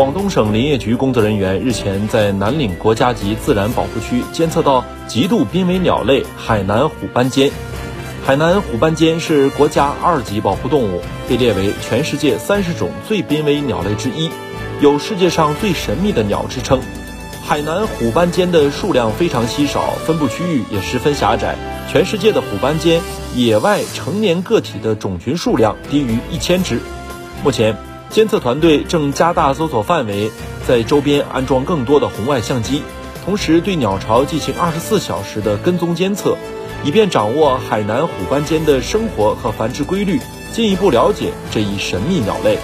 广东省林业局工作人员日前在南岭国家级自然保护区监测到极度濒危鸟类海南虎斑尖。海南虎斑尖是国家二级保护动物，被列为全世界三十种最濒危鸟类之一，有“世界上最神秘的鸟”之称。海南虎斑尖的数量非常稀少，分布区域也十分狭窄。全世界的虎斑尖野外成年个体的种群数量低于一千只。目前，监测团队正加大搜索范围，在周边安装更多的红外相机，同时对鸟巢进行二十四小时的跟踪监测，以便掌握海南虎斑间的生活和繁殖规律，进一步了解这一神秘鸟类。